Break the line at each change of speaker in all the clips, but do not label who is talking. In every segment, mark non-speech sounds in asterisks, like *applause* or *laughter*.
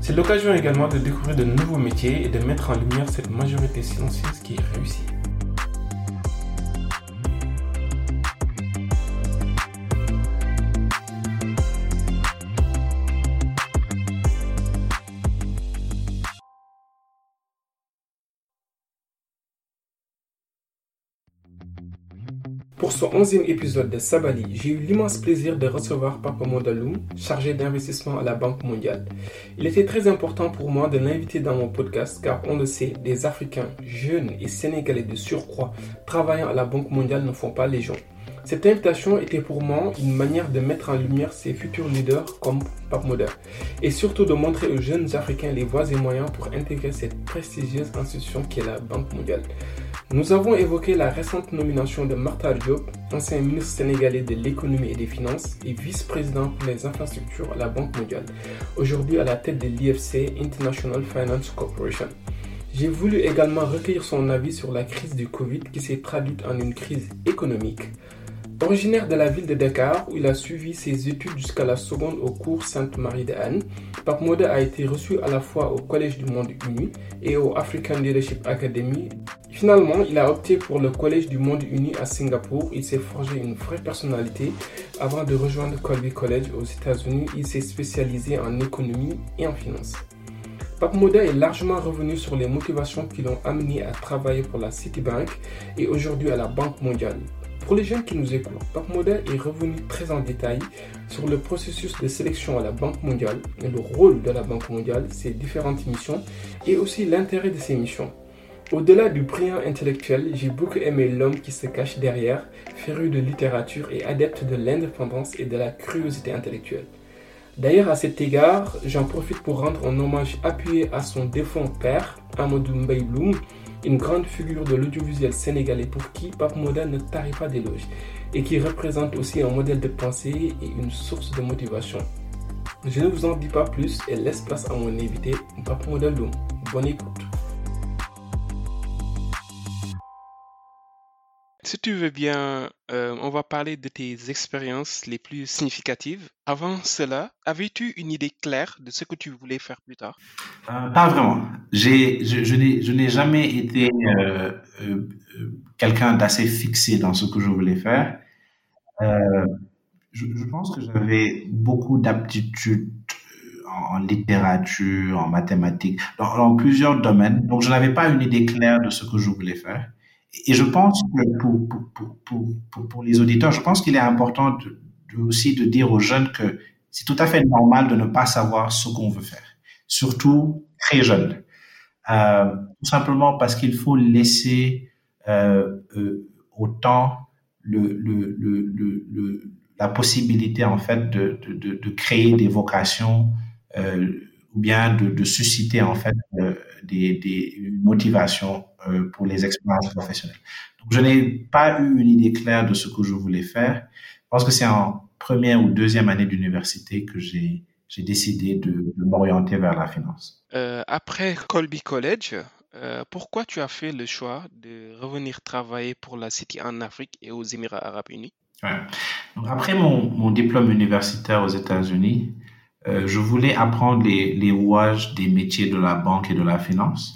C'est l'occasion également de découvrir de nouveaux métiers et de mettre en lumière cette majorité silencieuse qui est réussie. Pour ce onzième épisode de Sabali, j'ai eu l'immense plaisir de recevoir Papa Mondaloum, chargé d'investissement à la Banque mondiale. Il était très important pour moi de l'inviter dans mon podcast car on le sait, des Africains jeunes et sénégalais de surcroît travaillant à la Banque mondiale ne font pas les gens. Cette invitation était pour moi une manière de mettre en lumière ces futurs leaders comme Pape Moda et surtout de montrer aux jeunes Africains les voies et moyens pour intégrer cette prestigieuse institution qui est la Banque mondiale. Nous avons évoqué la récente nomination de Martha Diop, ancien ministre sénégalais de l'économie et des finances et vice-président pour les infrastructures à la Banque mondiale, aujourd'hui à la tête de l'IFC International Finance Corporation. J'ai voulu également recueillir son avis sur la crise du Covid qui s'est traduite en une crise économique, Originaire de la ville de Dakar, où il a suivi ses études jusqu'à la seconde au cours Sainte-Marie de Anne, Pape a été reçu à la fois au Collège du Monde Uni et au African Leadership Academy. Finalement, il a opté pour le Collège du Monde Uni à Singapour. Il s'est forgé une vraie personnalité. Avant de rejoindre Colby College aux États-Unis, il s'est spécialisé en économie et en finance. Pape Moda est largement revenu sur les motivations qui l'ont amené à travailler pour la Citibank et aujourd'hui à la Banque mondiale. Pour les jeunes qui nous écoutent, Pape Modèle est revenu très en détail sur le processus de sélection à la Banque mondiale, le rôle de la Banque mondiale, ses différentes missions et aussi l'intérêt de ces missions. Au-delà du brillant intellectuel, j'ai beaucoup aimé l'homme qui se cache derrière, féru de littérature et adepte de l'indépendance et de la curiosité intellectuelle. D'ailleurs, à cet égard, j'en profite pour rendre un hommage appuyé à son défunt père, Amadou Mbaye une grande figure de l'audiovisuel sénégalais pour qui Pape Moda ne tarit pas d'éloges et qui représente aussi un modèle de pensée et une source de motivation. Je ne vous en dis pas plus et laisse place à mon invité, Pape Moda Loum. Bonne écoute. Si tu veux bien, euh, on va parler de tes expériences les plus significatives. Avant cela, avais-tu une idée claire de ce que tu voulais faire plus tard?
Euh, Pas vraiment. J'ai, je, je n'ai jamais été euh, quelqu'un d'assez fixé dans ce que je voulais faire. Je, pense que j'avais beaucoup d'aptitudes en, littérature, en mathématiques, dans plusieurs domaines. Donc, je n'avais pas une idée claire de ce que je voulais faire. Et je pense que pour, pour, pour, pour, les auditeurs, je pense qu'il est important aussi de dire aux jeunes que c'est tout à fait normal de ne pas savoir ce qu'on veut faire, surtout très jeune. Euh, tout simplement parce qu'il faut laisser euh, euh, au temps le, le, le, la possibilité en fait de, de, de créer des vocations euh, ou bien de, de susciter en fait euh, des, des motivations euh, pour les expériences professionnelles. Donc, je n'ai pas eu une idée claire de ce que je voulais faire. Je pense que c'est en première ou deuxième année d'université que j'ai j'ai décidé de, de m'orienter vers la finance.
Euh, après Colby College, euh, pourquoi tu as fait le choix de revenir travailler pour la City en Afrique et aux Émirats arabes unis?
Ouais. Donc, Après mon, mon, diplôme universitaire aux États-Unis, euh, je voulais apprendre les, les rouages des métiers de la banque et de la finance.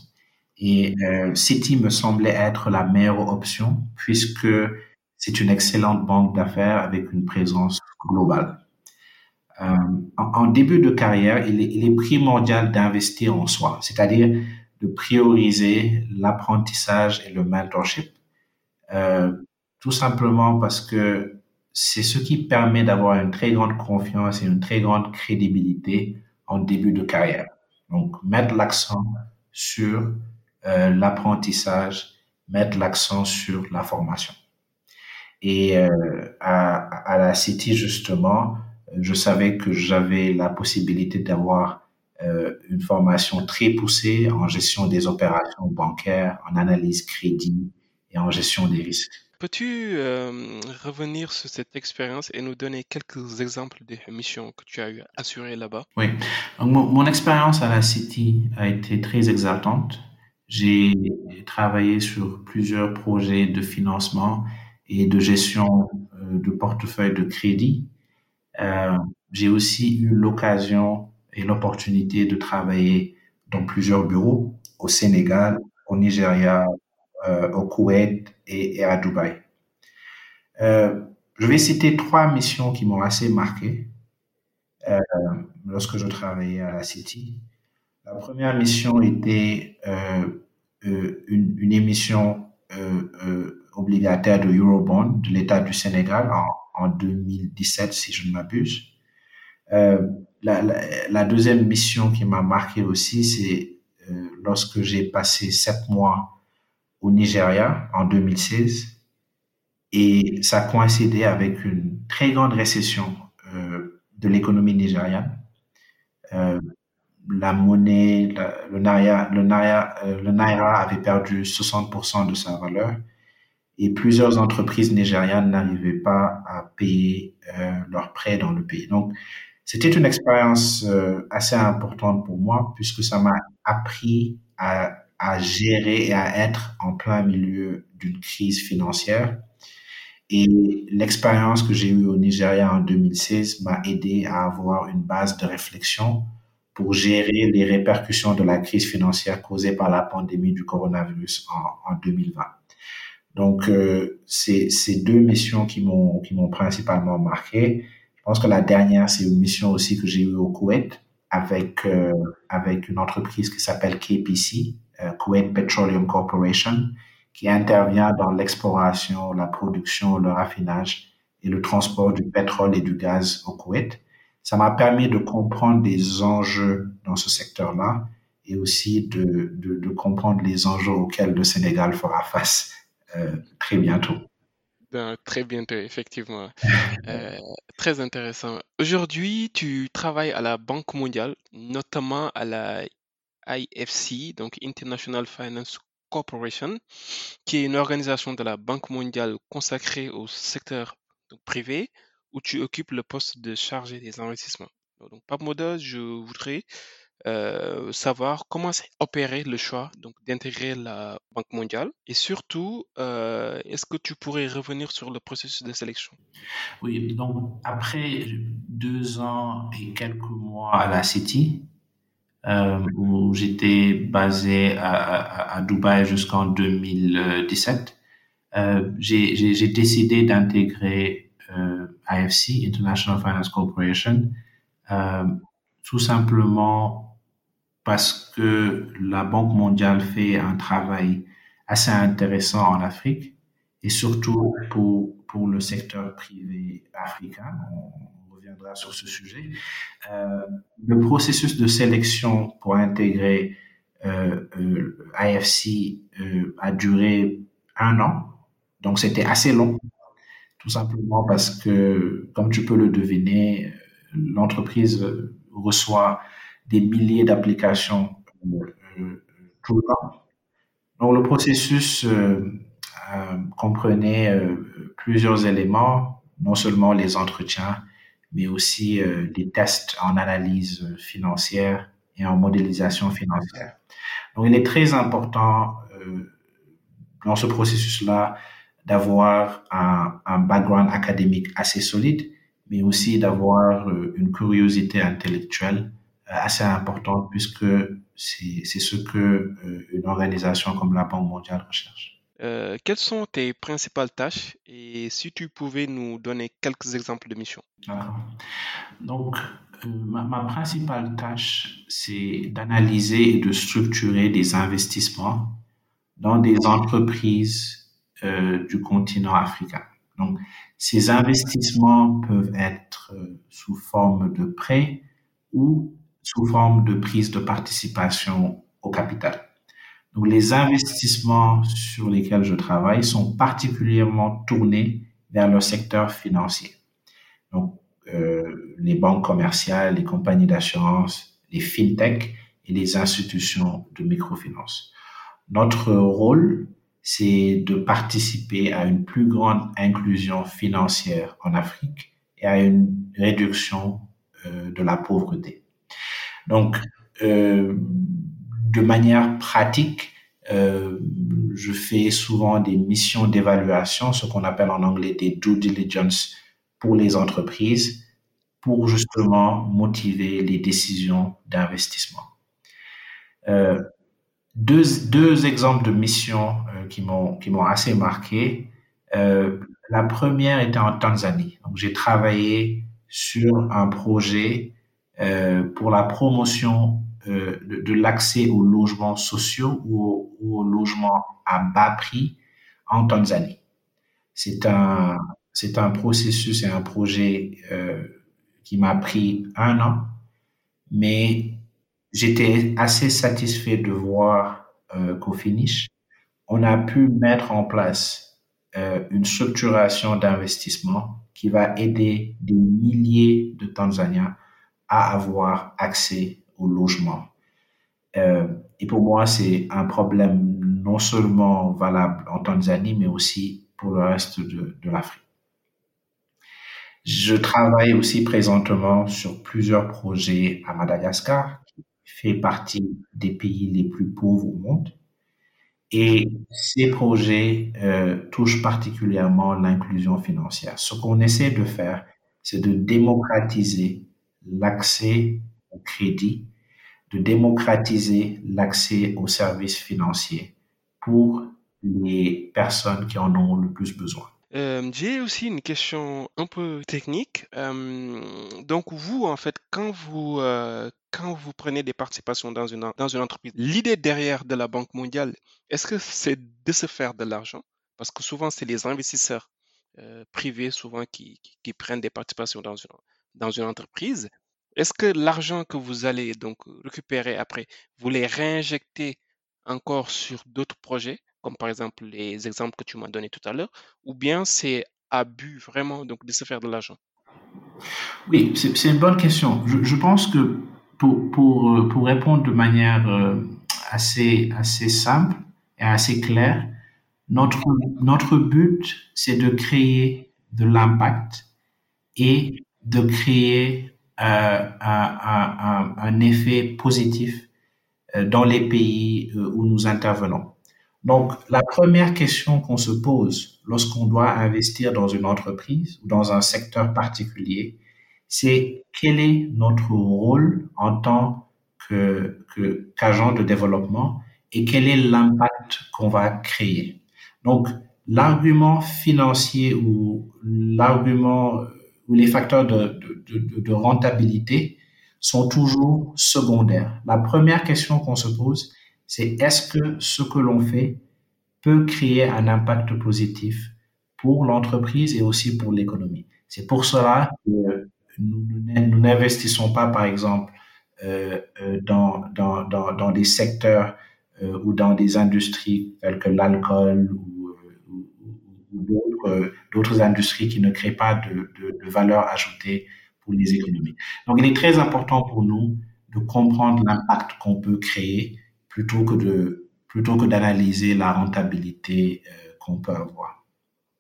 Et euh, Citi me semblait être la meilleure option puisque c'est une excellente banque d'affaires avec une présence globale. Euh, en, début de carrière, il est, il est primordial d'investir en soi, c'est-à-dire de prioriser l'apprentissage et le mentorship, euh, tout simplement parce que c'est ce qui permet d'avoir une très grande confiance et une très grande crédibilité en début de carrière. Donc, mettre l'accent sur euh, l'apprentissage, mettre l'accent sur la formation. Et euh, à, à, la City, justement, je savais que j'avais la possibilité d'avoir euh, une formation très poussée en gestion des opérations bancaires, en analyse crédit et en gestion des risques.
Peux-tu euh, revenir sur cette expérience et nous donner quelques exemples des missions que tu as eu assurées là-bas?
Oui, mon, mon expérience à la City a été très exaltante. J'ai travaillé sur plusieurs projets de financement et de gestion euh, de portefeuille de crédit. Euh, j'ai aussi eu l'occasion et l'opportunité de travailler dans plusieurs bureaux au Sénégal, au Nigeria, euh, au Koweït et, à Dubaï. Je vais citer trois missions qui m'ont assez marqué lorsque je travaillais à la City. La première mission était euh, euh une, une, émission euh, euh, obligataire de Eurobond de l'État du Sénégal en, en, 2017, si je ne m'abuse. Euh, la, la, la, deuxième mission qui m'a marqué aussi, c'est lorsque j'ai passé sept mois au Nigeria en 2016 et ça coïncidait avec une très grande récession de l'économie nigériane. Euh, la monnaie, le, naira, le, naira, euh, le naira avait perdu 60% de sa valeur et plusieurs entreprises nigérianes n'arrivaient pas à payer euh, leurs prêts dans le pays. Donc, c'était une expérience euh, assez importante pour moi puisque ça m'a appris à, à, gérer et à être en plein milieu d'une crise financière. Et l'expérience que j'ai eue au Nigeria en 2016 m'a aidé à avoir une base de réflexion pour gérer les répercussions de la crise financière causée par la pandémie du coronavirus en, en 2020. Donc, euh, c'est ces deux missions qui m'ont qui m'ont principalement marqué. Je pense que la dernière, c'est une mission aussi que j'ai eue au Koweït avec, euh, avec une entreprise qui s'appelle KPC, euh, Kuwait Petroleum Corporation, qui intervient dans l'exploration, la production, le raffinage et le transport du pétrole et du gaz au Koweït. Ça m'a permis de comprendre des enjeux dans ce secteur-là et aussi de, de, de, comprendre les enjeux auxquels le Sénégal fera face euh, très bientôt.
Ben, très bientôt, effectivement. *laughs* Euh, très intéressant. Aujourd'hui, tu travailles à la Banque mondiale, notamment à la IFC, donc International Finance Corporation, qui est une organisation de la Banque mondiale consacrée au secteur privé, où tu occupes le poste de chargé des investissements. Donc, Pape Moda, je voudrais euh, savoir comment s'est opéré le choix donc d'intégrer la Banque mondiale et surtout euh, est-ce que tu pourrais revenir sur le processus de sélection?
Oui, donc après deux ans et quelques mois à la City, euh, où j'étais basé à, Dubaï jusqu'en 2017, euh, j'ai décidé d'intégrer IFC, International Finance Corporation, euh, tout simplement parce que la Banque mondiale fait un travail assez intéressant en Afrique et surtout pour, pour le secteur privé africain. On reviendra sur ce sujet. Euh, le processus de sélection pour intégrer euh, euh, IFC euh, a duré un an, donc c'était assez long, tout simplement parce que, comme tu peux le deviner, l'entreprise reçoit des milliers d'applications euh, tout le temps. Donc le processus euh, euh, comprenait euh, plusieurs éléments, non seulement les entretiens, mais aussi euh, des tests en analyse financière et en modélisation financière. Donc il est très important euh, dans ce processus-là d'avoir un, un, background académique assez solide, mais aussi d'avoir une curiosité intellectuelle assez importante puisque c'est ce que euh, une organisation comme la Banque mondiale recherche.
Euh, quelles sont tes principales tâches? Et si tu pouvais nous donner quelques exemples de missions.
Donc, ma, ma, principale tâche, c'est d'analyser et de structurer des investissements dans des entreprises euh, du continent africain. Donc, ces investissements peuvent être euh, sous forme de prêts ou sous forme de prise de participation au capital. Donc, les investissements sur lesquels je travaille sont particulièrement tournés vers le secteur financier. Donc, euh, les banques commerciales, les compagnies d'assurance, les fintech et les institutions de microfinance. Notre rôle, c'est de participer à une plus grande inclusion financière en Afrique et à une réduction euh, de la pauvreté. Donc, euh, de manière pratique, euh, je fais souvent des missions d'évaluation, ce qu'on appelle en anglais des due diligence pour les entreprises, pour justement motiver les décisions d'investissement. Euh, deux, deux exemples de missions euh, qui m'ont qui m'ont assez marqué. Euh, la première était en Tanzanie. Donc j'ai travaillé sur un projet euh, pour la promotion euh, de, de l'accès aux logements sociaux ou, ou aux logements à bas prix en Tanzanie. C'est un c'est un processus et un projet euh, qui m'a pris un an, mais j'étais assez satisfait de voir euh, qu'au finish, on a pu mettre en place euh, une structuration d'investissement qui va aider des milliers de Tanzaniens à avoir accès au logement. Euh, et pour moi, c'est un problème non seulement valable en Tanzanie, mais aussi pour le reste de, l'Afrique. Je travaille aussi présentement sur plusieurs projets à Madagascar, fait partie des pays les plus pauvres au monde. Et ces projets euh, touchent particulièrement l'inclusion financière. Ce qu'on essaie de faire, c'est de démocratiser l'accès au crédit, de démocratiser l'accès aux services financiers pour les personnes qui en ont le plus besoin.
J'ai aussi une question un peu technique. Donc vous, en fait, quand vous quand vous prenez des participations dans une dans une entreprise, l'idée derrière de la Banque mondiale, est-ce que c'est de se faire de l'argent? Parce que souvent, c'est les investisseurs privés souvent qui, qui, qui prennent des participations dans une dans une entreprise. Est-ce que l'argent que vous allez donc récupérer après, vous les réinjectez encore sur d'autres projets? Comme par exemple les exemples que tu m'as donnés tout à l'heure, ou bien c'est abus vraiment donc de se faire de l'argent?
Oui, c'est une bonne question. Je, pense que pour, pour, euh, pour répondre de manière euh, assez, assez simple et assez claire, notre, notre but, c'est de créer de l'impact et de créer euh, un, effet positif dans les pays où nous intervenons. Donc, la première question qu'on se pose lorsqu'on doit investir dans une entreprise ou dans un secteur particulier, c'est quel est notre rôle en tant que, que, qu'agent de développement et quel est l'impact qu'on va créer? Donc, l'argument financier ou l'argument ou les facteurs de rentabilité sont toujours secondaires. La première question qu'on se pose, c'est est-ce que ce que l'on fait peut créer un impact positif pour l'entreprise et aussi pour l'économie? C'est pour cela que nous n'investissons pas, par exemple, euh, euh, dans, dans, dans, des secteurs euh, ou dans des industries telles que l'alcool ou, d'autres industries qui ne créent pas de, de valeur ajoutée pour les économies. Donc, il est très important pour nous de comprendre l'impact qu'on peut créer plutôt que de plutôt que d'analyser la rentabilité euh, qu'on peut avoir.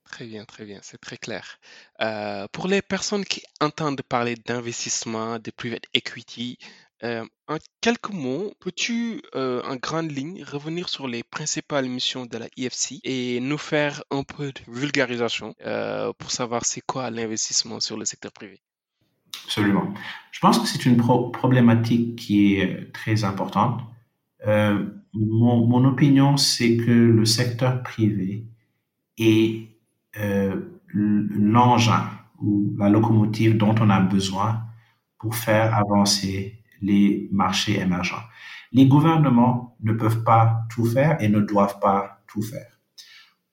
Très bien, très bien, c'est très clair. Euh, pour les personnes qui entendent parler d'investissement, de private equity, euh, en quelques mots, peux-tu, euh, en grande ligne, revenir sur les principales missions de la IFC et nous faire un peu de vulgarisation euh, pour savoir c'est quoi l'investissement sur le secteur privé?
Absolument. Je pense que c'est une pro problématique qui est très importante euh, mon, opinion, c'est que le secteur privé est euh, l'engin ou la locomotive dont on a besoin pour faire avancer les marchés émergents. Les gouvernements ne peuvent pas tout faire et ne doivent pas tout faire.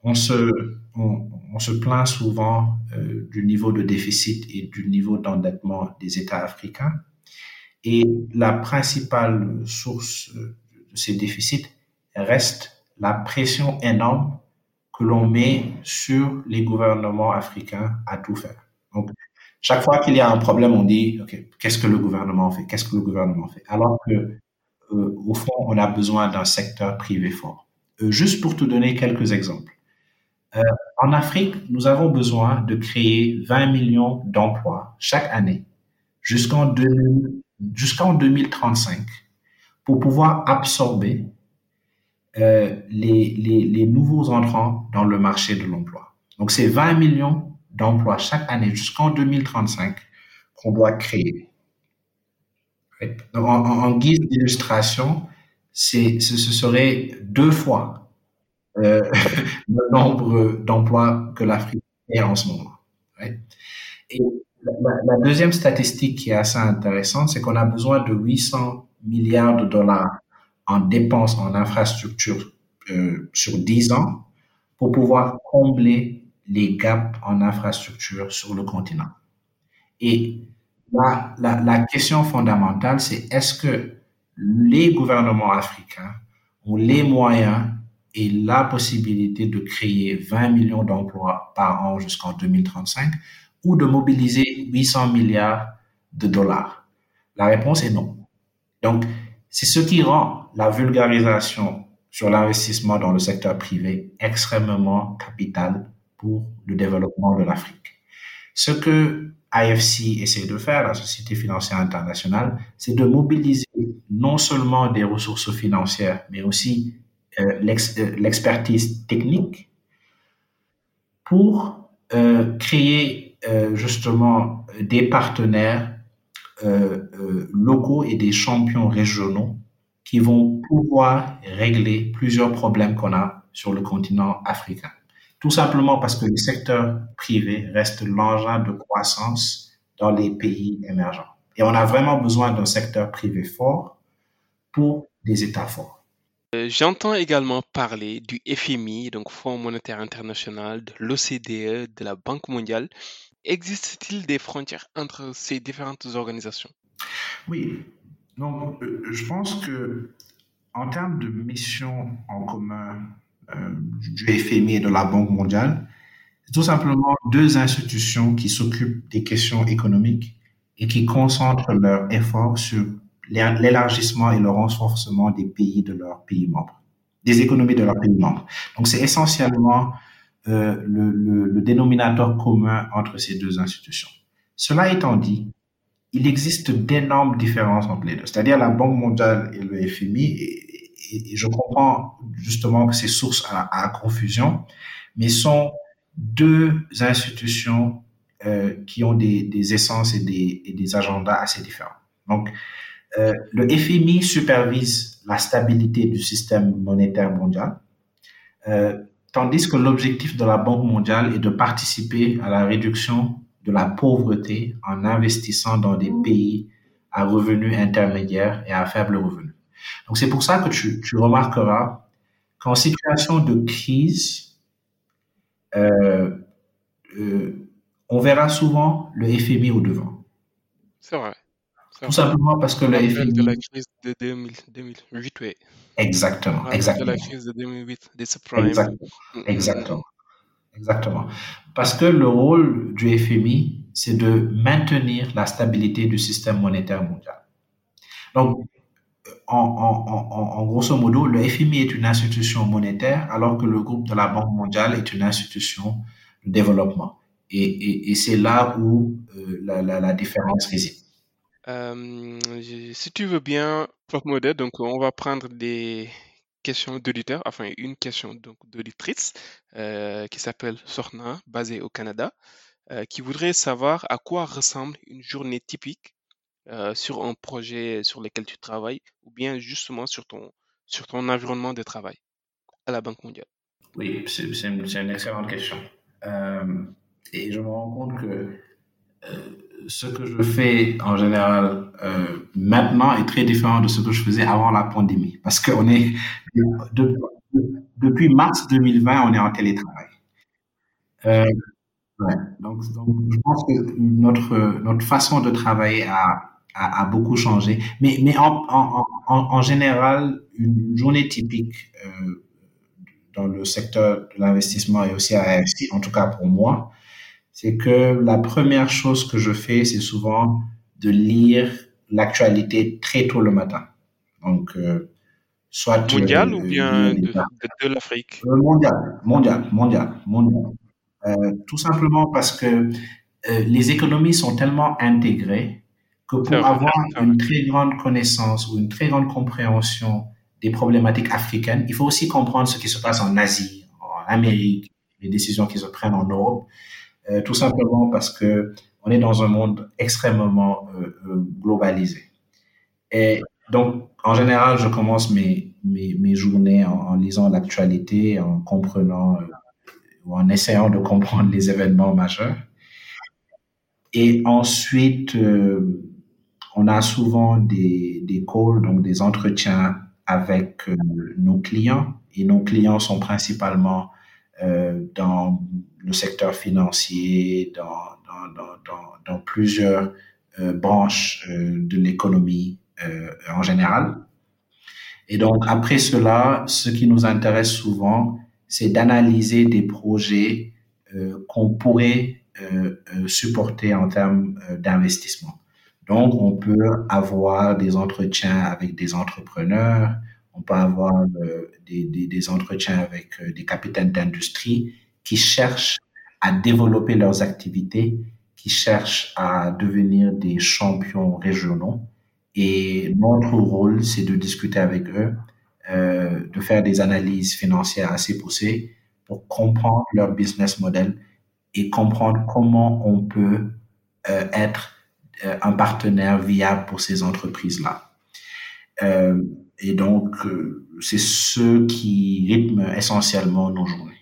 On se, on, se plaint souvent euh, du niveau de déficit et du niveau d'endettement des États africains. Et la principale source ces déficits reste la pression énorme que l'on met sur les gouvernements africains à tout faire. Donc, chaque fois qu'il y a un problème, on dit, OK, qu'est-ce que le gouvernement fait? Qu'est-ce que le gouvernement fait? Alors que, euh, au fond, on a besoin d'un secteur privé fort. Euh, juste pour te donner quelques exemples. Euh, en Afrique, nous avons besoin de créer 20 millions d'emplois chaque année jusqu'en jusqu'en 2035 pour pouvoir absorber les, les, les nouveaux entrants dans le marché de l'emploi. Donc, c'est 20 millions d'emplois chaque année jusqu'en 2035 qu'on doit créer. en, guise d'illustration, ce, serait deux fois euh, *laughs* le nombre d'emplois que l'Afrique a en ce moment. Et la, deuxième statistique qui est assez intéressante, c'est qu'on a besoin de 800 milliards de dollars en dépenses en infrastructure euh, sur 10 ans pour pouvoir combler les gaps en infrastructure sur le continent. Et la, la, la question fondamentale, c'est est-ce que les gouvernements africains ont les moyens et la possibilité de créer 20 millions d'emplois par an jusqu'en 2035 ou de mobiliser 800 milliards de dollars? La réponse est non. Donc, c'est ce qui rend la vulgarisation sur l'investissement dans le secteur privé extrêmement capital pour le développement de l'Afrique. Ce que IFC essaie de faire, la Société financière internationale, c'est de mobiliser non seulement des ressources financières, mais aussi euh, euh, l'expertise technique pour euh, créer justement des partenaires locaux et des champions régionaux qui vont pouvoir régler plusieurs problèmes qu'on a sur le continent africain. Tout simplement parce que le secteur privé reste l'engin de croissance dans les pays émergents. Et on a vraiment besoin d'un secteur privé fort pour des États forts.
Euh, j'entends également parler du FMI, donc Fonds monétaire international, de l'OCDE, de la Banque mondiale. Existe-t-il des frontières entre ces différentes organisations?
Oui. Donc, euh, je pense que en termes de mission en commun euh, du FMI et de la Banque mondiale, c'est tout simplement deux institutions qui s'occupent des questions économiques et qui concentrent leurs efforts sur l'élargissement et le renforcement des pays de leurs pays membres, des économies de leurs pays membres. Donc c'est essentiellement euh, le, dénominateur commun entre ces deux institutions. Cela étant dit, il existe d'énormes différences entre les deux, c'est-à-dire la Banque mondiale et le FMI, et, je comprends justement que c'est source à, confusion, mais sont deux institutions euh, qui ont des, essences et des, agendas assez différents. Donc, euh, le FMI supervise la stabilité du système monétaire mondial, tandis que l'objectif de la Banque mondiale est de participer à la réduction de la pauvreté en investissant dans des pays à revenus intermédiaires et à faible revenu. Donc c'est pour ça que tu, remarqueras qu'en situation de crise, euh, euh, on verra souvent le FMI au devant.
C'est vrai.
Tout simplement parce que le FMI...
de la crise de 2008, oui.
Exactement, exactement.
De la crise de 2008, des subprimes.
Exactement, mm, mm, exactement. Exactement. Parce que le rôle du FMI, c'est de maintenir la stabilité du système monétaire mondial. Donc, en, en, en, en, grosso modo, le FMI est une institution monétaire, alors que le groupe de la Banque mondiale est une institution de développement. Et, et, et c'est là où euh, la, la, la, différence réside.
Euh, si tu veux bien, Prof Modèle, donc on va prendre des questions d'auditeurs, enfin une question donc d'auditrice euh, qui s'appelle Sorna, basée au Canada, euh, qui voudrait savoir à quoi ressemble une journée typique euh, sur un projet sur lequel tu travailles ou bien justement sur ton, sur ton environnement de travail à la Banque mondiale.
Oui, c'est une, excellente question. Et je me rends compte que ce que je fais en général euh, maintenant est très différent de ce que je faisais avant la pandémie. Parce qu'on est, depuis mars 2020, on est en télétravail. Euh, donc, je pense que notre, notre façon de travailler a, a, a beaucoup changé. Mais, mais en, en, en, en général, une journée typique euh, dans le secteur de l'investissement et aussi à AFC, en tout cas pour moi, c'est que la première chose que je fais, c'est souvent de lire l'actualité très tôt le matin. Donc, euh, soit
mondial euh, ou bien de, de, l'Afrique?
Euh, Mondial, mondial, mondial, mondial. Tout simplement parce que les économies sont tellement intégrées que pour avoir une très grande connaissance ou une très grande compréhension des problématiques africaines, il faut aussi comprendre ce qui se passe en Asie, en Amérique, les décisions qui se prennent en Europe. Euh, tout simplement parce que on est dans un monde extrêmement euh, euh, globalisé. Et donc, en général, je commence mes, mes, journées en, lisant l'actualité, en comprenant ou en essayant de comprendre les événements majeurs. Et ensuite, on a souvent des, des calls, donc des entretiens avec nos clients. Et nos clients sont principalement euh, dans le secteur financier, dans, dans, dans, dans plusieurs euh, branches euh, de l'économie en général. Et donc, après cela, ce qui nous intéresse souvent, c'est d'analyser des projets qu'on pourrait supporter en termes d'investissement. Donc, on peut avoir des entretiens avec des entrepreneurs, on peut avoir euh, des, des, entretiens avec euh, des capitaines d'industrie qui cherchent à développer leurs activités, qui cherchent à devenir des champions régionaux. Et notre rôle, c'est de discuter avec eux, euh, de faire des analyses financières assez poussées pour comprendre leur business model et comprendre comment on peut être un partenaire viable pour ces entreprises-là. Et donc, euh, c'est ce qui rythme essentiellement nos journées.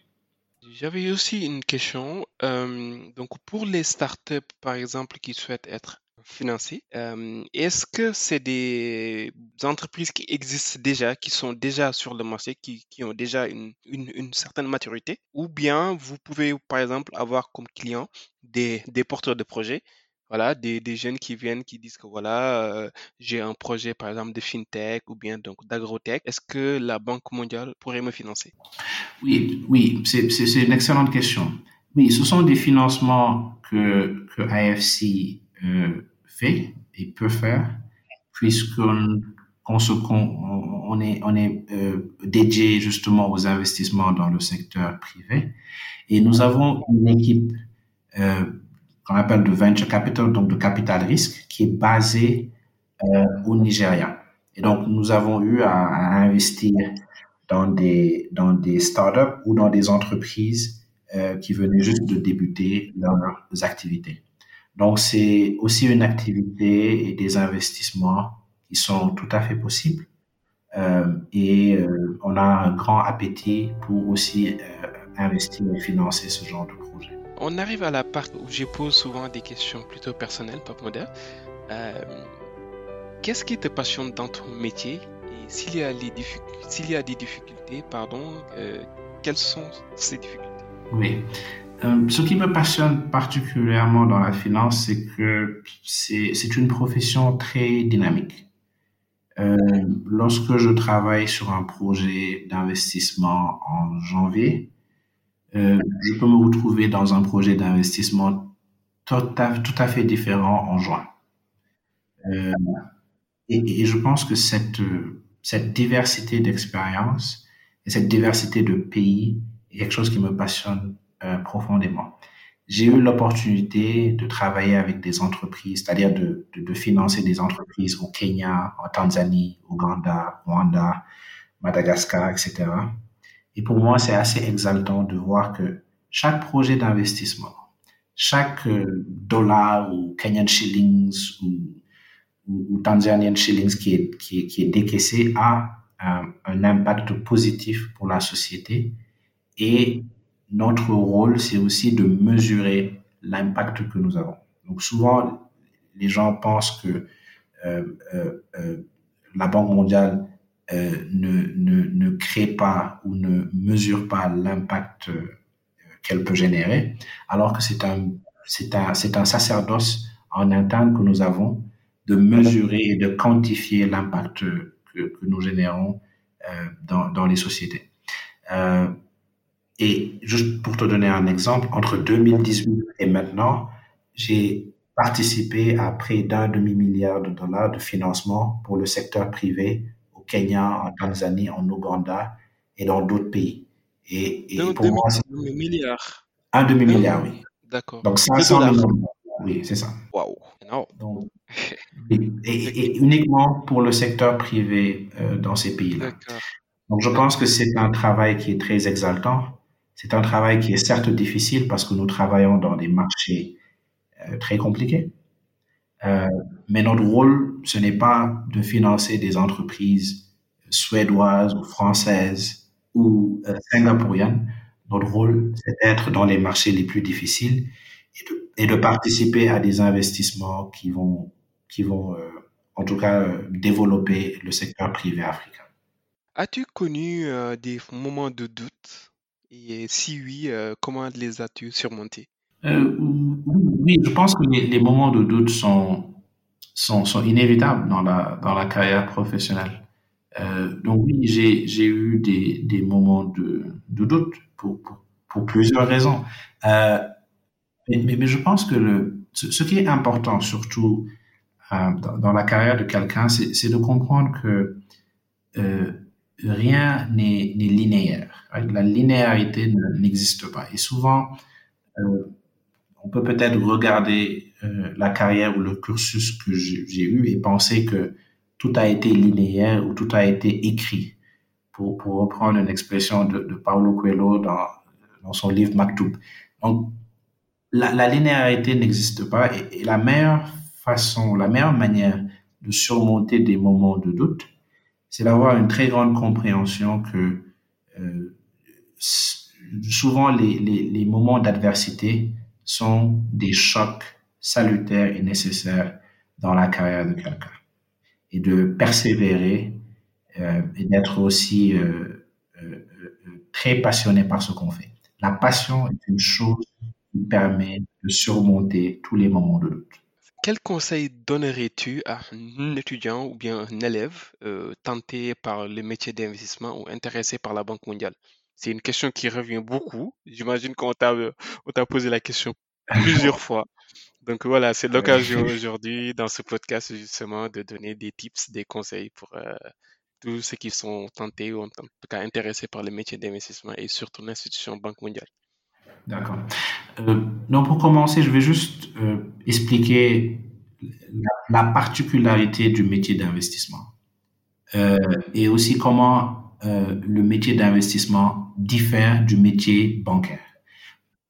J'avais aussi une question. Euh, donc, pour les startups, par exemple, qui souhaitent être financées, euh, est-ce que c'est des entreprises qui existent déjà, qui sont déjà sur le marché, qui, qui ont déjà une, une, une, certaine maturité, ou bien vous pouvez, par exemple, avoir comme client des, des porteurs de projets voilà, des, des jeunes qui viennent, qui disent que voilà, j'ai un projet par exemple de fintech ou bien donc d'agrotech. Est-ce que la Banque mondiale pourrait me financer?
Oui, oui, c'est une excellente question. Oui, ce sont des financements que, que euh, fait et peut faire puisqu'on on, on est, on est euh, dédié justement aux investissements dans le secteur privé. Et nous avons une équipe euh, qu'on appelle de venture capital, donc de capital risque, qui est basé euh, au Nigeria. Et donc, nous avons eu à, investir dans des, dans des startups ou dans des entreprises euh, qui venaient juste de débuter leurs activités. Donc, c'est aussi une activité et des investissements qui sont tout à fait possibles. Euh, et on a un grand appétit pour aussi investir et financer ce genre de.
On arrive à la part où je pose souvent des questions plutôt personnelles, pas moderne. Euh, Qu'est-ce qui te passionne dans ton métier? Et s'il y a, les s'il y a des difficultés, pardon, euh, quelles sont ces difficultés?
Oui. Euh, ce qui me passionne particulièrement dans la finance, c'est que c'est une profession très dynamique. Euh, lorsque je travaille sur un projet d'investissement en janvier, euh, je peux me retrouver dans un projet d'investissement tout à, tout à fait différent en juin. Euh, et, je pense que cette, cette diversité d'expériences et cette diversité de pays est quelque chose qui me passionne euh, profondément. J'ai eu l'opportunité de travailler avec des entreprises, c'est-à-dire de, financer des entreprises au Kenya, en Tanzanie, Ouganda, Rwanda, Madagascar, etc. Et pour moi, c'est assez exaltant de voir que chaque projet d'investissement, chaque euh, dollar ou Kenyan shillings ou, Tanzanian shillings qui est, décaissé a un, un, impact positif pour la société. Et notre rôle, c'est aussi de mesurer l'impact que nous avons. Donc souvent, les gens pensent que la Banque mondiale ne, ne, ne, crée pas ou ne mesure pas l'impact qu'elle peut générer, alors que c'est un, c'est un, un sacerdoce en interne que nous avons de mesurer et de quantifier l'impact que, que, nous générons euh, dans, dans, les sociétés. Euh, et juste pour te donner un exemple, entre 2018 et maintenant, j'ai participé à près d'un demi-milliard de dollars de financement pour le secteur privé Kenya, en Tanzanie, en Ouganda et dans d'autres pays.
Et, et pour moi, c'est un demi-milliard.
Un demi-milliard, oui.
D'accord.
Donc 500 millions. Oui, c'est ça.
Waouh,
Donc, *laughs* et, et, uniquement pour le secteur privé euh, dans ces pays-là. Donc, je pense que c'est un travail qui est très exaltant. C'est un travail qui est certes difficile parce que nous travaillons dans des marchés euh, très compliqués. Euh, mais notre rôle, ce n'est pas de financer des entreprises suédoises ou françaises ou euh, singapouriennes. Notre rôle, c'est d'être dans les marchés les plus difficiles et de, et de participer à des investissements qui vont, qui vont euh, en tout cas, euh, développer le secteur privé africain.
As-tu connu des moments de doute? Et si oui, comment les as-tu surmontés?
Oui, je pense que les, les, moments de doute sont, sont, inévitables dans la, dans la carrière professionnelle. donc oui, j'ai eu des, des moments de, doute pour, pour, plusieurs raisons. Mais, mais, mais, je pense que le, ce, qui est important, surtout euh, dans, la carrière de quelqu'un, c'est de comprendre que euh, rien n'est linéaire. La linéarité n'existe pas. Et souvent, euh, on peut peut-être regarder euh, la carrière ou le cursus que j'ai eu et penser que tout a été linéaire ou tout a été écrit. Pour, pour reprendre une expression de, de Paulo Coelho dans, dans son livre Maktoub. Donc, la, linéarité n'existe pas et, la meilleure façon, la meilleure manière de surmonter des moments de doute, c'est d'avoir une très grande compréhension que euh, souvent les, les moments d'adversité sont des chocs salutaires et nécessaires dans la carrière de quelqu'un. Et de persévérer euh, et d'être aussi euh, euh, très passionné par ce qu'on fait. La passion est une chose permet de surmonter tous les moments de doute.
Quel conseil donnerais-tu à un étudiant ou bien un élève tenté par le métier d'investissement ou intéressé par la Banque mondiale? C'est une question qui revient beaucoup. J'imagine qu'on t'a, on t'a posé la question *laughs* plusieurs fois. Donc voilà, c'est l'occasion *laughs* aujourd'hui dans ce podcast justement de donner des tips, des conseils pour euh, tous ceux qui sont tentés ou en tout cas intéressés par le métier d'investissement et surtout l'institution Banque mondiale.
D'accord. Euh, donc pour commencer, je vais juste euh, expliquer la, la, particularité du métier d'investissement et aussi comment le métier d'investissement diffère du métier bancaire.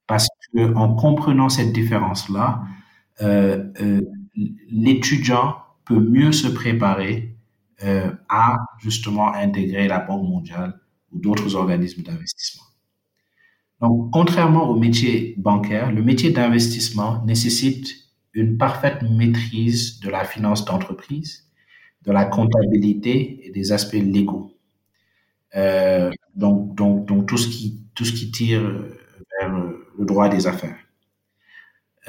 Parce que en comprenant cette différence-là, l'étudiant peut mieux se préparer à justement intégrer la Banque mondiale ou d'autres organismes d'investissement. Donc, contrairement au métier bancaire, le métier d'investissement nécessite une parfaite maîtrise de la finance d'entreprise, de la comptabilité et des aspects légaux. Euh, donc, donc, donc tout ce qui tout ce qui tire vers le droit des affaires.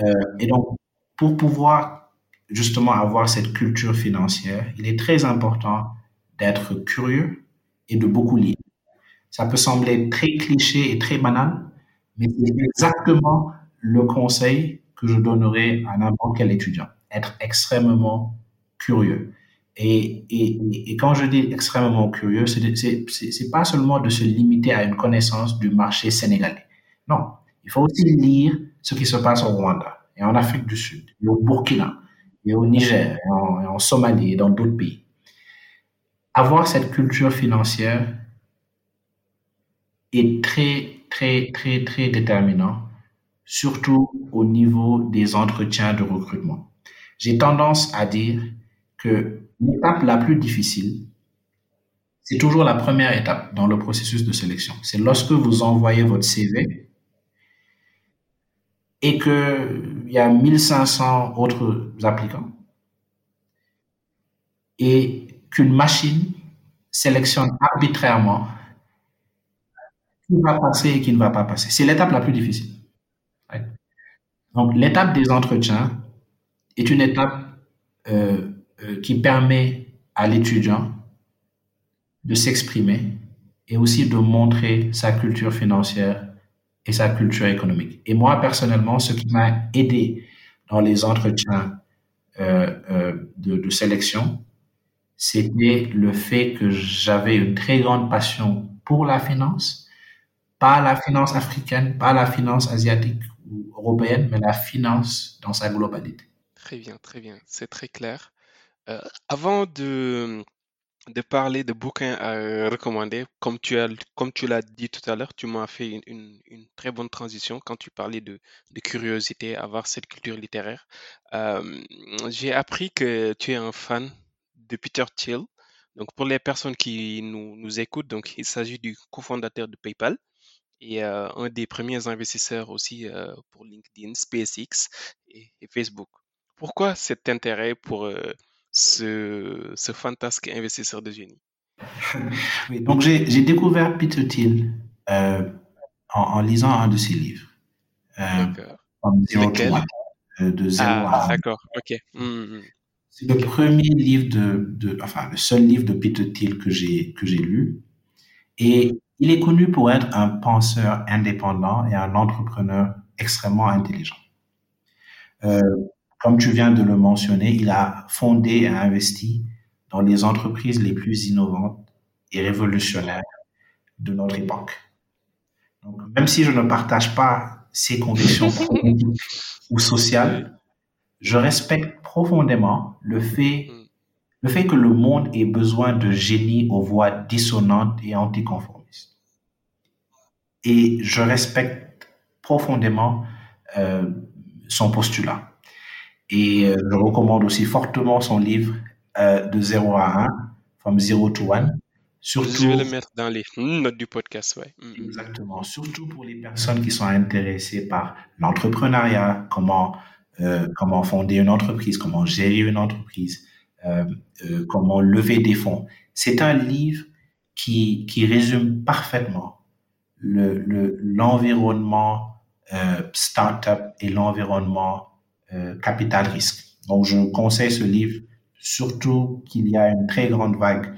Euh, et donc, pour pouvoir justement avoir cette culture financière, il est très important d'être curieux et de beaucoup lire. Ça peut sembler très cliché et très banal, mais c'est exactement le conseil que je donnerais à n'importe quel étudiant. Être extrêmement curieux. Et, quand je dis extrêmement curieux, c'est pas seulement de se limiter à une connaissance du marché sénégalais. Non, il faut aussi lire ce qui se passe au Rwanda et en Afrique du Sud, et au Burkina, et au Niger, et en, Somalie et dans d'autres pays. Avoir cette culture financière est très, très, très, très déterminant, surtout au niveau des entretiens de recrutement. J'ai tendance à dire que l'étape la plus difficile, c'est toujours la première étape dans le processus de sélection. C'est lorsque vous envoyez votre CV et qu'il y a 1500 autres applicants et qu'une machine sélectionne arbitrairement qui va passer et qui ne va pas passer. C'est l'étape la plus difficile. Donc, l'étape des entretiens est une étape euh, euh, qui permet à l'étudiant de s'exprimer et aussi de montrer sa culture financière et sa culture économique. Et moi, personnellement, ce qui m'a aidé dans les entretiens euh, de, de sélection, c'était le fait que j'avais une très grande passion pour la finance, pas la finance africaine, pas la finance asiatique ou européenne, mais la finance dans sa globalité.
Très bien, très bien, c'est très clair. Euh, avant de, de parler de bouquins à recommander, comme tu as, comme tu l'as dit tout à l'heure, tu m'as fait une, une, très bonne transition quand tu parlais de, de curiosité, avoir cette culture littéraire. Euh, j'ai appris que tu es un fan de Peter Thiel. Donc, pour les personnes qui nous, nous écoutent, donc, il s'agit du cofondateur de PayPal et euh, un des premiers investisseurs aussi euh, pour LinkedIn, SpaceX et, Facebook. Pourquoi cet intérêt pour euh, ce, ce, fantasque investisseur de génie *laughs*
oui, Donc, j'ai découvert Peter Thiel en, en, lisant un de ses livres.
D'accord.
de zéro
ah, D'accord, ok. Mmh, mmh.
C'est le premier livre de, de, enfin, le seul livre de Peter Thiel que j'ai, que j'ai lu. Et il est connu pour être un penseur indépendant et un entrepreneur extrêmement intelligent. Euh, comme tu viens de le mentionner, il a fondé et investi dans les entreprises les plus innovantes et révolutionnaires de notre époque. Donc, même si je ne partage pas ses convictions *laughs* politiques ou sociales, je respecte profondément le fait, mm. le fait que le monde ait besoin de génies aux voix dissonantes et anticonformistes. Et je respecte profondément euh, son postulat. Et euh, je recommande aussi fortement son livre euh, De 0 à 1, From Zero to One.
Surtout, je vais le mettre dans les notes du podcast, ouais.
Mm. Exactement. Surtout pour les personnes qui sont intéressées par l'entrepreneuriat, comment euh, comment fonder une entreprise, comment gérer une entreprise, comment lever des fonds. C'est un livre qui, qui résume parfaitement l'environnement le, startup et l'environnement euh, capital risque. Donc, je conseille ce livre, surtout qu'il y a une très grande vague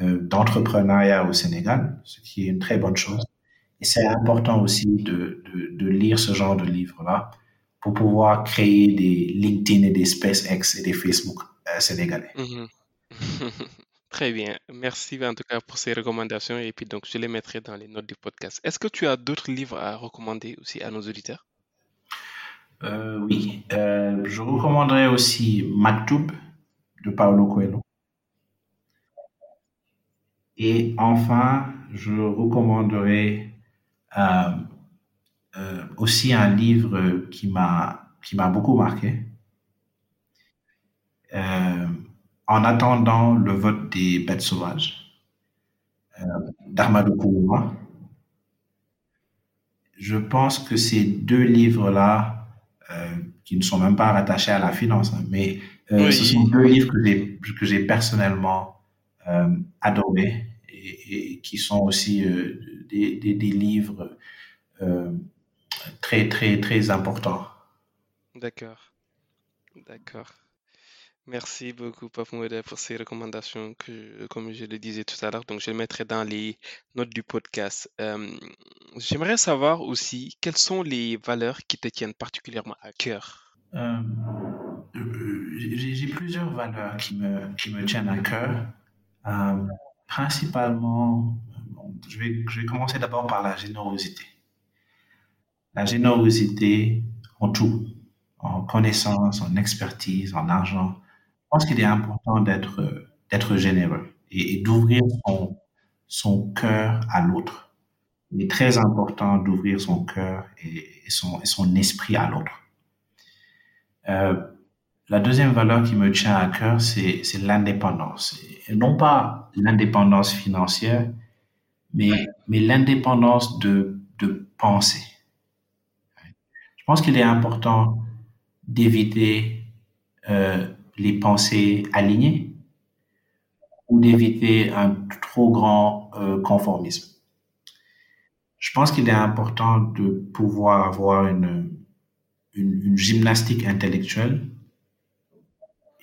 euh, d'entrepreneuriat au Sénégal, ce qui est une très bonne chose. Et c'est important aussi de, de, lire ce genre de livre-là pour pouvoir créer des LinkedIn et des SpaceX et des Facebook euh, sénégalais.
Mhm. *laughs* Très bien. Merci en tout cas pour ces recommandations et puis donc je les mettrai dans les notes du podcast. Est-ce que tu as d'autres livres à recommander aussi à nos auditeurs?
Euh, Oui. Euh, je recommanderais aussi Maktoub de Paulo Coelho. Et enfin, je recommanderais euh, aussi un livre qui m'a beaucoup marqué. En attendant le vote des bêtes sauvages d'Armando Kourouma. Je pense que ces deux livres-là, qui ne sont même pas rattachés à la finance, hein, mais euh, ce sont deux livres que j'ai personnellement euh, adorés et, et, qui sont aussi euh, des, des, des, livres très, très, très important.
D'accord. D'accord. Merci beaucoup, Pape Moueda, pour ces recommandations que, comme je le disais tout à l'heure, donc je les mettrai dans les notes du podcast. Euh, j'aimerais savoir aussi quelles sont les valeurs qui te tiennent particulièrement à cœur?
Euh, euh, j'ai plusieurs valeurs qui me, qui me tiennent à cœur. principalement, je, vais, je vais commencer d'abord par la générosité la générosité en tout, en connaissance, en expertise, en argent. Pense qu'il est important d'être d'être généreux et, d'ouvrir son, son cœur à l'autre. Il est très important d'ouvrir son cœur et, son, son esprit à l'autre. Euh, la deuxième valeur qui me tient à cœur, c'est l'indépendance. Non pas l'indépendance financière, mais, mais l'indépendance de, de penser. Je pense qu'il est important d'éviter euh, les pensées alignées ou d'éviter un trop grand euh, conformisme. Je pense qu'il est important de pouvoir avoir une, gymnastique intellectuelle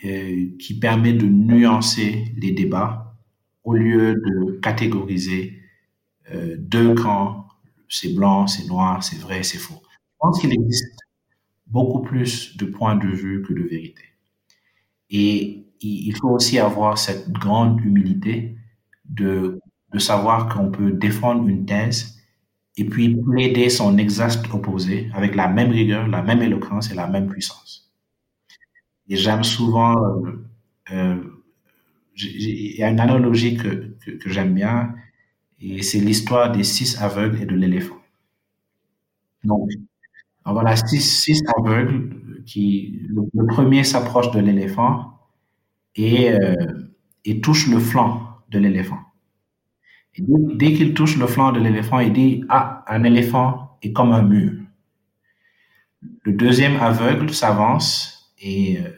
euh, qui permet de nuancer les débats au lieu de catégoriser euh, deux camps, c'est blanc, c'est noir, c'est vrai, c'est faux. Je pense qu'il existe beaucoup plus de points de vue que de vérité. Et il faut aussi avoir cette grande humilité de, de savoir qu'on peut défendre une thèse et puis plaider son exact opposé avec la même rigueur, la même éloquence et la même puissance. Et j'aime souvent, euh, euh il y a une analogie que, que, que j'aime bien, et c'est l'histoire des six aveugles et de l'éléphant. Donc, voilà, six, six aveugles qui, le, premier s'approche de l'éléphant et, euh, et touche le flanc de l'éléphant. Et dès, dès qu'il touche le flanc de l'éléphant, il dit, ah, un éléphant est comme un mur. Le deuxième aveugle s'avance et euh,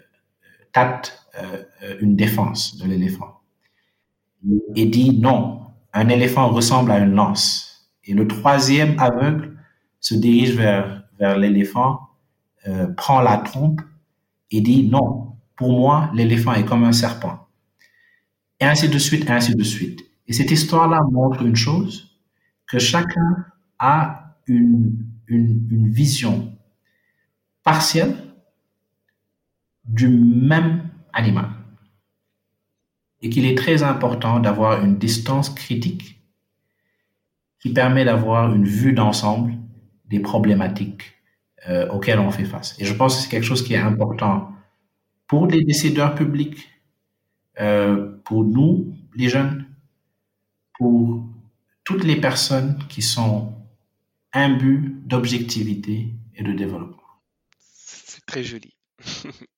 tâte euh, une défense de l'éléphant et dit non, un éléphant ressemble à une lance. Et le troisième aveugle se dirige vers, vers l'éléphant, euh, prend la trompe et dit non, pour moi, l'éléphant est comme un serpent. Et ainsi de suite, et ainsi de suite. Et cette histoire-là montre une chose, que chacun a une, une, une vision partielle du même animal. Et qu'il est très important d'avoir une distance critique qui permet d'avoir une vue d'ensemble des problématiques euh, auxquelles on fait face. Et je pense que c'est quelque chose qui est important pour les décideurs publics, euh, pour nous, les jeunes, pour toutes les personnes qui sont imbues d'objectivité et de développement.
C'est très joli. *laughs*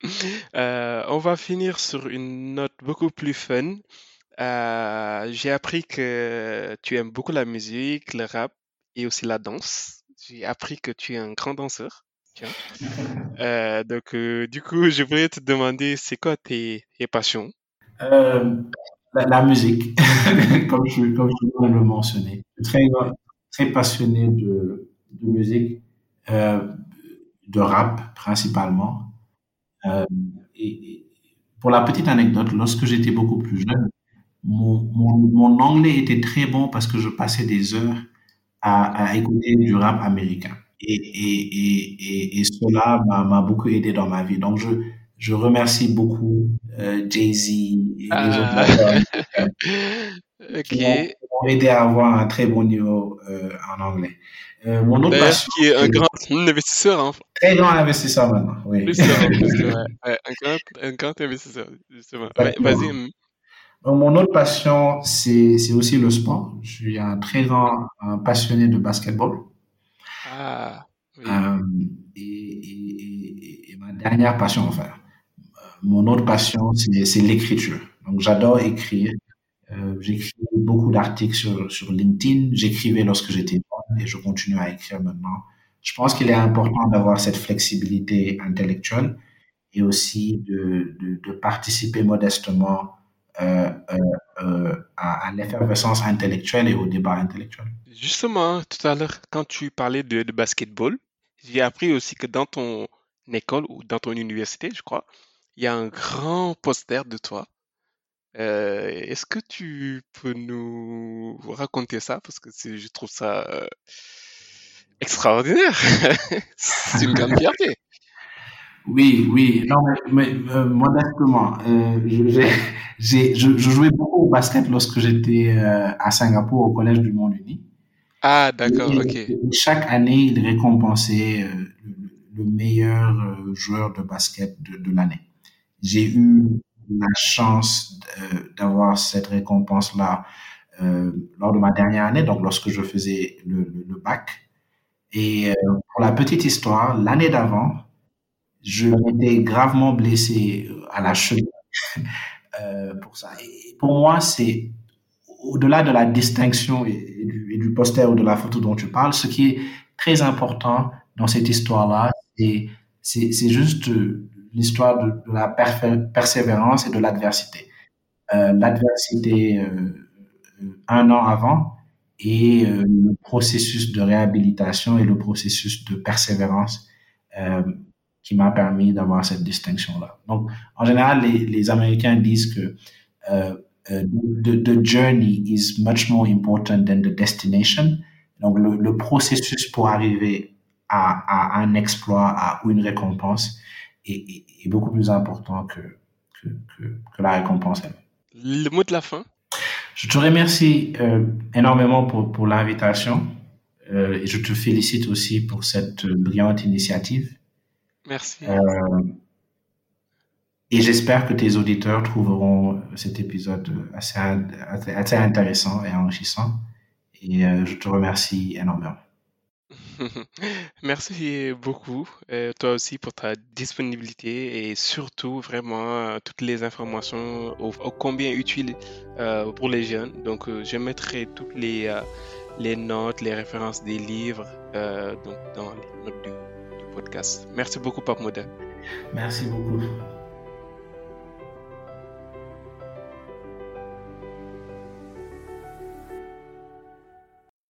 Euh, on va finir sur une note beaucoup plus fun. Euh, j'ai appris que tu aimes beaucoup la musique, le rap et aussi la danse. J'ai appris que tu es un grand danseur. Euh, donc, euh, du coup, je voudrais te demander, c'est quoi tes, passions?
Euh, la, musique, *laughs* comme je, comme je viens de le mentionner. Très, très passionné de, musique, de rap principalement. Et, pour la petite anecdote, lorsque j'étais beaucoup plus jeune, mon anglais était très bon parce que je passais des heures à, à écouter du rap américain. Et, et, et, et, et cela m'a beaucoup aidé dans ma vie. Donc, je, je remercie beaucoup euh, Jay-Z et
Ah.
les autres *laughs* rappeurs
Ok.
qui m'ont aidé à avoir un très bon niveau euh, en anglais. Euh, mon autre
D'ailleurs,
passion,
qui est un grand investisseur, hein.
très grand investisseur maintenant, oui.
Plus en plus, ouais. *laughs* Ouais, un grand, un grand investisseur, justement. Ouais,
Exactement.
vas-y.
Donc, mon autre passion, c'est c'est aussi le sport. Je suis un très grand un passionné de basketball.
Ah, oui.
Euh, et, et, et, et ma dernière passion, enfin, euh, mon autre passion, c'est c'est l'écriture. Donc, j'adore écrire. Euh, J'écris beaucoup d'articles sur, sur LinkedIn. J'écrivais lorsque j'étais jeune et je continue à écrire maintenant. Je pense qu'il est important d'avoir cette flexibilité intellectuelle et aussi de, de, de participer modestement euh, euh, euh, à, l'effervescence intellectuelle et au débat intellectuel.
Justement, tout à l'heure, quand tu parlais de, de basketball, j'ai appris aussi que dans ton école ou dans ton université, je crois, il y a un grand poster de toi. Est-ce que tu peux nous raconter ça? Parce que je trouve ça extraordinaire. *laughs* C'est une grande fierté.
Oui, oui, non, mais, mais, euh, modestement, euh, je, j'ai, j'ai- je, je jouais beaucoup au basket lorsque j'étais euh, à Singapour au Collège du Monde-Uni.
Ah, d'accord,
Et,
ok.
et chaque année, ils récompensaient euh, le, le meilleur euh, joueur de basket de, de l'année. J'ai eu la chance d'avoir cette récompense-là euh, lors de ma dernière année, donc lorsque je faisais le, le, le bac. Et euh, pour la petite histoire, l'année d'avant, je m'étais gravement blessé à la cheville *laughs* euh, pour ça. Pour moi, c'est au-delà de la distinction et, du, poster ou de la photo dont tu parles, ce qui est très important dans cette histoire-là, c'est juste l'histoire de, la persévérance et de l'adversité. Euh, l'adversité euh, un an avant et euh, le processus de réhabilitation et le processus de persévérance qui m'a permis d'avoir cette distinction-là. Donc, en général, les, les Américains disent que the, the, journey is much more important than the destination. Donc, le, le processus pour arriver à, à, un exploit, à une récompense, est, est, beaucoup plus important que, que, que, la récompense elle-même.
Le mot de la fin?
Je te remercie euh, énormément pour, pour l'invitation euh, et je te félicite aussi pour cette brillante initiative.
Merci.
Euh, et j'espère que tes auditeurs trouveront cet épisode assez, assez intéressant et enrichissant. Et je te remercie énormément. *laughs*
Merci beaucoup, euh, toi aussi, pour ta disponibilité et surtout vraiment euh, toutes les informations combien utiles euh, pour les jeunes. Donc, je mettrai toutes les, les notes, les références des livres donc, dans les notes du, du Merci beaucoup, Pape.
Merci beaucoup.